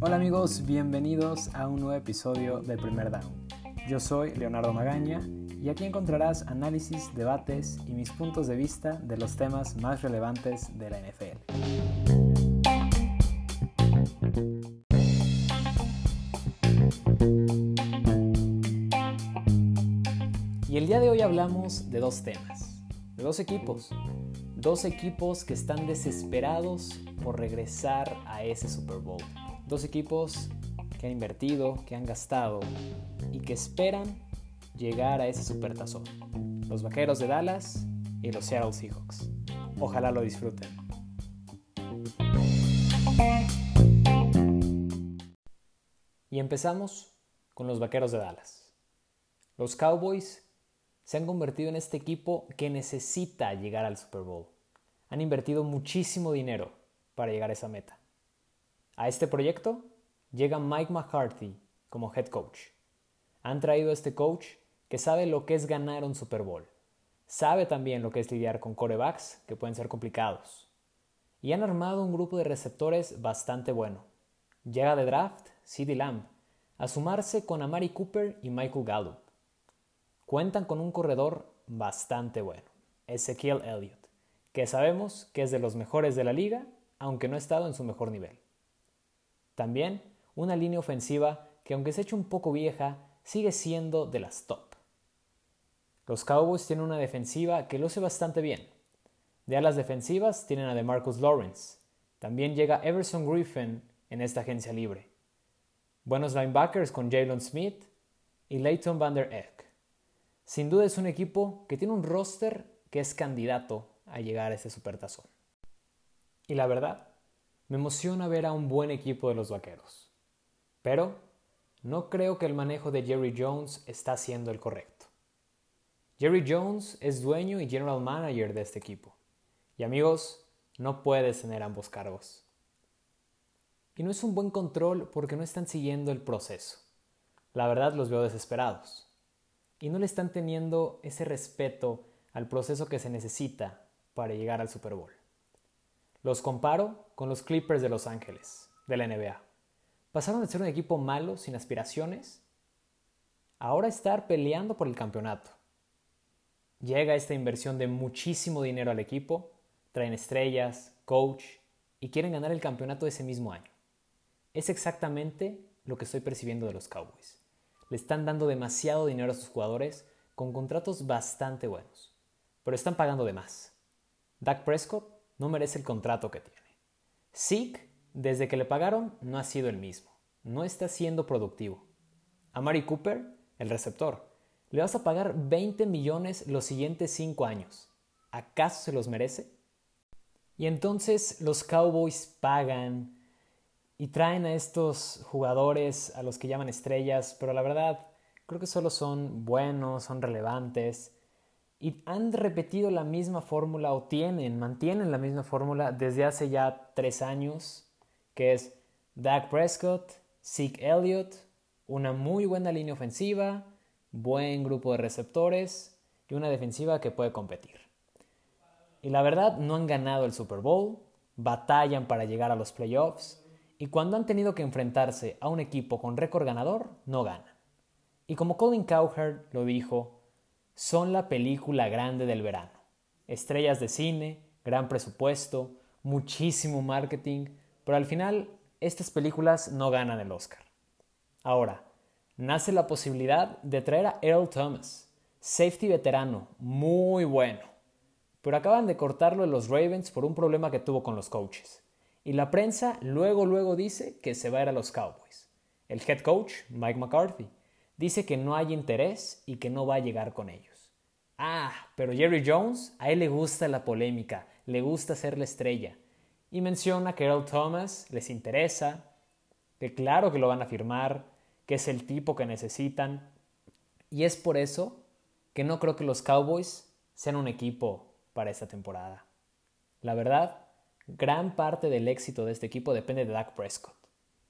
Hola amigos, bienvenidos a un nuevo episodio de Primer Down. Yo soy Leonardo Magaña y aquí encontrarás análisis, debates y mis puntos de vista de los temas más relevantes de la NFL. Y el día de hoy hablamos de dos temas, de dos equipos, dos equipos que están desesperados por regresar a ese Super Bowl. Dos equipos que han invertido, que han gastado y que esperan llegar a ese supertazón. Los Vaqueros de Dallas y los Seattle Seahawks. Ojalá lo disfruten. Y empezamos con los Vaqueros de Dallas. Los Cowboys se han convertido en este equipo que necesita llegar al Super Bowl. Han invertido muchísimo dinero para llegar a esa meta. A este proyecto llega Mike McCarthy como head coach. Han traído a este coach que sabe lo que es ganar un Super Bowl. Sabe también lo que es lidiar con corebacks que pueden ser complicados. Y han armado un grupo de receptores bastante bueno. Llega de draft CeeDee Lamb a sumarse con Amari Cooper y Michael Gallup. Cuentan con un corredor bastante bueno, Ezekiel Elliott, que sabemos que es de los mejores de la liga, aunque no ha estado en su mejor nivel. También una línea ofensiva que aunque se hecho un poco vieja, sigue siendo de las top. Los Cowboys tienen una defensiva que lo hace bastante bien. De alas defensivas tienen a DeMarcus Lawrence. También llega Everson Griffin en esta agencia libre. Buenos linebackers con Jalen Smith y Leighton Van Der Eck. Sin duda es un equipo que tiene un roster que es candidato a llegar a ese supertazón. Y la verdad, me emociona ver a un buen equipo de los Vaqueros. Pero no creo que el manejo de Jerry Jones está siendo el correcto. Jerry Jones es dueño y general manager de este equipo. Y amigos, no puedes tener ambos cargos. Y no es un buen control porque no están siguiendo el proceso. La verdad los veo desesperados. Y no le están teniendo ese respeto al proceso que se necesita para llegar al Super Bowl. Los comparo con los Clippers de Los Ángeles, de la NBA. Pasaron de ser un equipo malo, sin aspiraciones, ahora estar peleando por el campeonato. Llega esta inversión de muchísimo dinero al equipo, traen estrellas, coach y quieren ganar el campeonato ese mismo año. Es exactamente lo que estoy percibiendo de los Cowboys. Le están dando demasiado dinero a sus jugadores con contratos bastante buenos, pero están pagando de más. Dak Prescott no merece el contrato que tiene. Zeke, desde que le pagaron, no ha sido el mismo. No está siendo productivo. A Mari Cooper, el receptor, le vas a pagar 20 millones los siguientes 5 años. ¿Acaso se los merece? Y entonces los Cowboys pagan y traen a estos jugadores a los que llaman estrellas, pero la verdad creo que solo son buenos, son relevantes y han repetido la misma fórmula o tienen, mantienen la misma fórmula desde hace ya tres años, que es Dak Prescott, Zeke Elliott, una muy buena línea ofensiva, buen grupo de receptores y una defensiva que puede competir. Y la verdad no han ganado el Super Bowl, batallan para llegar a los playoffs y cuando han tenido que enfrentarse a un equipo con récord ganador, no ganan. Y como Colin Cowherd lo dijo, son la película grande del verano. Estrellas de cine, gran presupuesto, muchísimo marketing, pero al final estas películas no ganan el Oscar. Ahora, nace la posibilidad de traer a Earl Thomas, safety veterano, muy bueno, pero acaban de cortarlo en los Ravens por un problema que tuvo con los coaches. Y la prensa luego luego dice que se va a ir a los Cowboys. El head coach, Mike McCarthy, dice que no hay interés y que no va a llegar con ellos. Ah, pero Jerry Jones, a él le gusta la polémica, le gusta ser la estrella. Y menciona que Earl Thomas les interesa, que claro que lo van a firmar, que es el tipo que necesitan. Y es por eso que no creo que los Cowboys sean un equipo para esta temporada. La verdad, gran parte del éxito de este equipo depende de Dak Prescott.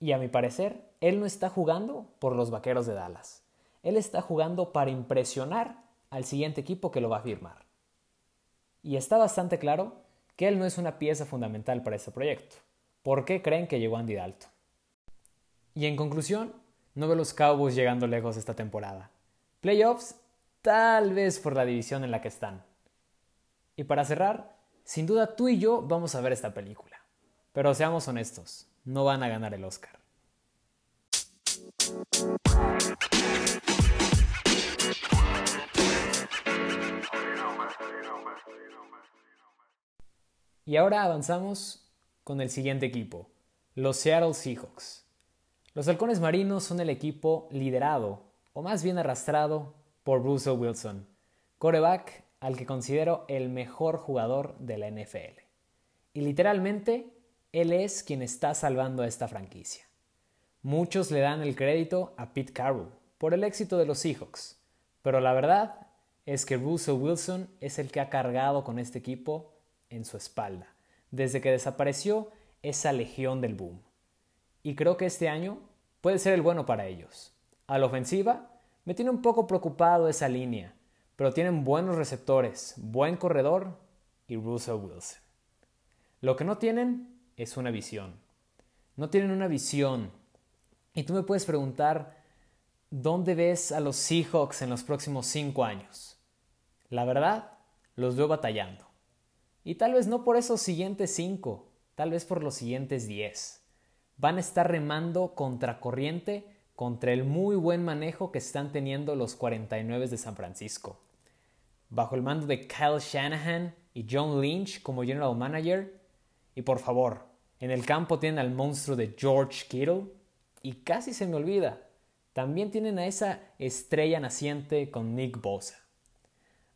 Y a mi parecer, él no está jugando por los Vaqueros de Dallas. Él está jugando para impresionar al siguiente equipo que lo va a firmar. Y está bastante claro que él no es una pieza fundamental para este proyecto. ¿Por qué creen que llegó Andy Dalton? Y en conclusión, no veo los Cowboys llegando lejos esta temporada. Playoffs, tal vez por la división en la que están. Y para cerrar, sin duda tú y yo vamos a ver esta película. Pero seamos honestos, no van a ganar el Oscar. Y ahora avanzamos con el siguiente equipo, los Seattle Seahawks. Los halcones marinos son el equipo liderado, o más bien arrastrado, por Russell Wilson, coreback al que considero el mejor jugador de la NFL. Y literalmente, él es quien está salvando a esta franquicia. Muchos le dan el crédito a Pete Carroll por el éxito de los Seahawks, pero la verdad es que Russell Wilson es el que ha cargado con este equipo en su espalda, desde que desapareció esa legión del boom. Y creo que este año puede ser el bueno para ellos. A la ofensiva, me tiene un poco preocupado esa línea, pero tienen buenos receptores, buen corredor y Russell Wilson. Lo que no tienen es una visión. No tienen una visión. Y tú me puedes preguntar, ¿dónde ves a los Seahawks en los próximos cinco años? La verdad, los veo batallando. Y tal vez no por esos siguientes cinco, tal vez por los siguientes diez. Van a estar remando contracorriente contra el muy buen manejo que están teniendo los 49 de San Francisco. Bajo el mando de Kyle Shanahan y John Lynch como general manager. Y por favor, en el campo tienen al monstruo de George Kittle. Y casi se me olvida, también tienen a esa estrella naciente con Nick Bosa.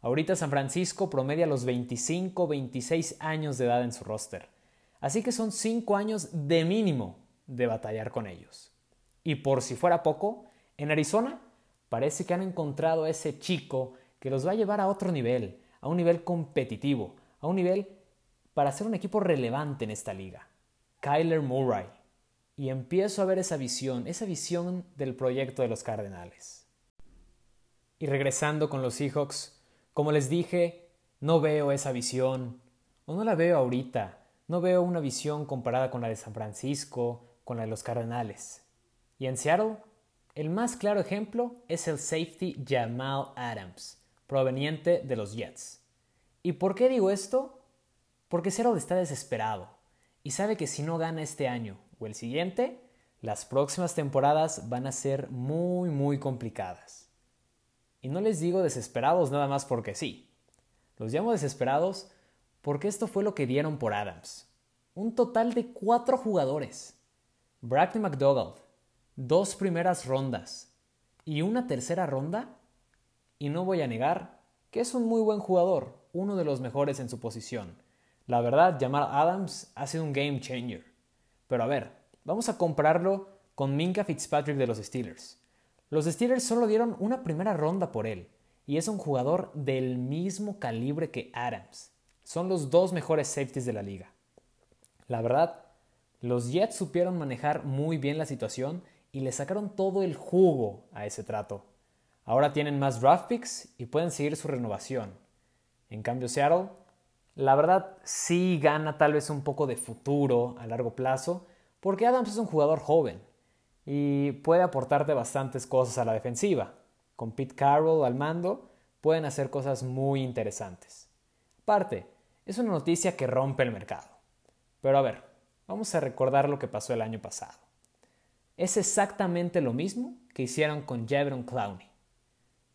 Ahorita San Francisco promedia los 25, 26 años de edad en su roster. Así que son 5 años de mínimo de batallar con ellos. Y por si fuera poco, en Arizona parece que han encontrado a ese chico que los va a llevar a otro nivel, a un nivel competitivo, a un nivel para ser un equipo relevante en esta liga. Kyler Murray. Y empiezo a ver esa visión, esa visión del proyecto de los Cardenales. Y regresando con los Seahawks, como les dije, no veo esa visión, o no la veo ahorita, no veo una visión comparada con la de San Francisco, con la de los Cardenales. Y en Seattle, el más claro ejemplo es el safety Jamal Adams, proveniente de los Jets. ¿Y por qué digo esto? Porque Seattle está desesperado y sabe que si no gana este año o el siguiente, las próximas temporadas van a ser muy muy complicadas. Y no les digo desesperados nada más porque sí. Los llamo desesperados porque esto fue lo que dieron por Adams. Un total de cuatro jugadores. Brackney McDougald, dos primeras rondas y una tercera ronda. Y no voy a negar que es un muy buen jugador, uno de los mejores en su posición. La verdad, llamar Adams ha sido un game changer. Pero a ver, vamos a compararlo con Minka Fitzpatrick de los Steelers. Los Steelers solo dieron una primera ronda por él, y es un jugador del mismo calibre que Adams. Son los dos mejores safeties de la liga. La verdad, los Jets supieron manejar muy bien la situación y le sacaron todo el jugo a ese trato. Ahora tienen más draft picks y pueden seguir su renovación. En cambio, Seattle, la verdad sí gana tal vez un poco de futuro a largo plazo, porque Adams es un jugador joven y puede aportarte bastantes cosas a la defensiva. Con Pete Carroll al mando pueden hacer cosas muy interesantes. Aparte, es una noticia que rompe el mercado. Pero a ver, vamos a recordar lo que pasó el año pasado. Es exactamente lo mismo que hicieron con Javon Clowney.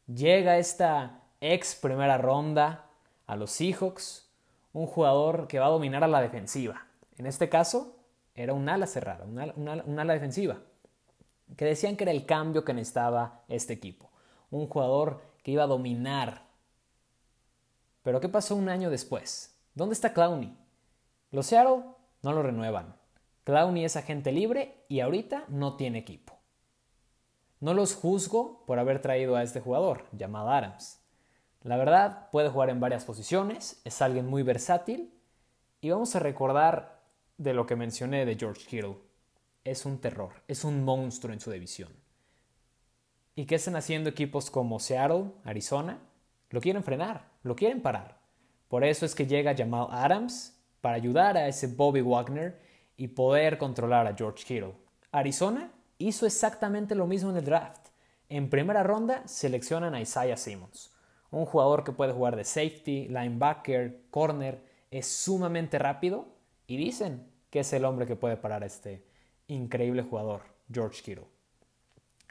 Llega esta ex primera ronda a los Seahawks, un jugador que va a dominar a la defensiva. En este caso, era un ala cerrada, un ala defensiva que decían que era el cambio que necesitaba este equipo. Un jugador que iba a dominar. Pero ¿qué pasó un año después? ¿Dónde está Clowney? Los Seattle no lo renuevan. Clowney es agente libre y ahorita no tiene equipo. No los juzgo por haber traído a este jugador, llamado Adams. La verdad, puede jugar en varias posiciones, es alguien muy versátil y vamos a recordar de lo que mencioné de George Kittle es un terror, es un monstruo en su división. ¿Y qué están haciendo equipos como Seattle, Arizona? Lo quieren frenar, lo quieren parar. Por eso es que llega Jamal Adams para ayudar a ese Bobby Wagner y poder controlar a George Kittle. Arizona hizo exactamente lo mismo en el draft. En primera ronda seleccionan a Isaiah Simmons, un jugador que puede jugar de safety, linebacker, corner, es sumamente rápido y dicen que es el hombre que puede parar a este increíble jugador, George Kittle.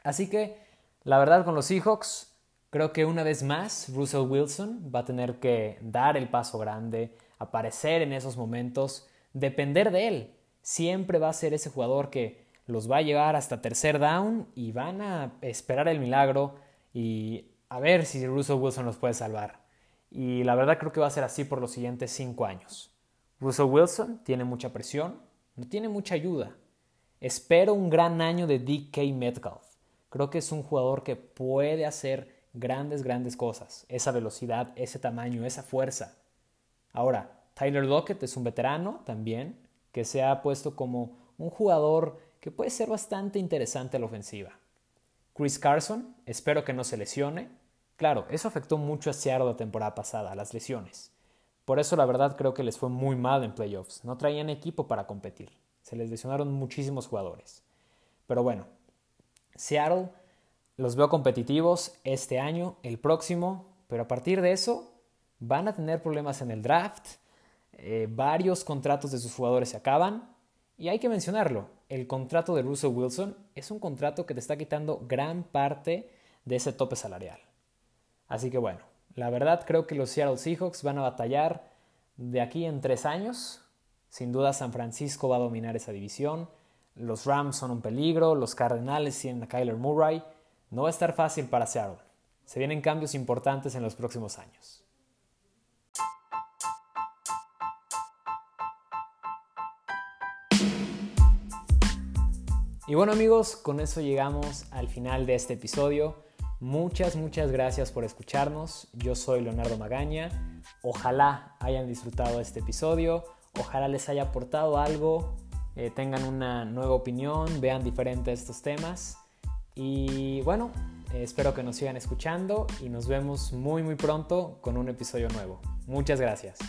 Así que, la verdad con los Seahawks, creo que una vez más Russell Wilson va a tener que dar el paso grande, aparecer en esos momentos, depender de él. Siempre va a ser ese jugador que los va a llevar hasta tercer down y van a esperar el milagro y a ver si Russell Wilson los puede salvar. Y la verdad creo que va a ser así por los siguientes cinco años. Russell Wilson tiene mucha presión, no tiene mucha ayuda. Espero un gran año de DK Metcalf. Creo que es un jugador que puede hacer grandes, grandes cosas. Esa velocidad, ese tamaño, esa fuerza. Ahora, Tyler Lockett es un veterano también, que se ha puesto como un jugador que puede ser bastante interesante a la ofensiva. Chris Carson, espero que no se lesione. Claro, eso afectó mucho a Seattle la temporada pasada, las lesiones. Por eso la verdad creo que les fue muy mal en playoffs. No traían equipo para competir. Se les lesionaron muchísimos jugadores. Pero bueno, Seattle los veo competitivos este año, el próximo, pero a partir de eso van a tener problemas en el draft. Eh, varios contratos de sus jugadores se acaban. Y hay que mencionarlo, el contrato de Russell Wilson es un contrato que te está quitando gran parte de ese tope salarial. Así que bueno, la verdad creo que los Seattle Seahawks van a batallar de aquí en tres años. Sin duda San Francisco va a dominar esa división. Los Rams son un peligro, los Cardenales tienen a Kyler Murray. No va a estar fácil para Seattle. Se vienen cambios importantes en los próximos años. Y bueno amigos, con eso llegamos al final de este episodio. Muchas, muchas gracias por escucharnos. Yo soy Leonardo Magaña. Ojalá hayan disfrutado este episodio. Ojalá les haya aportado algo. Eh, tengan una nueva opinión. Vean diferentes estos temas. Y bueno, espero que nos sigan escuchando y nos vemos muy muy pronto con un episodio nuevo. Muchas gracias.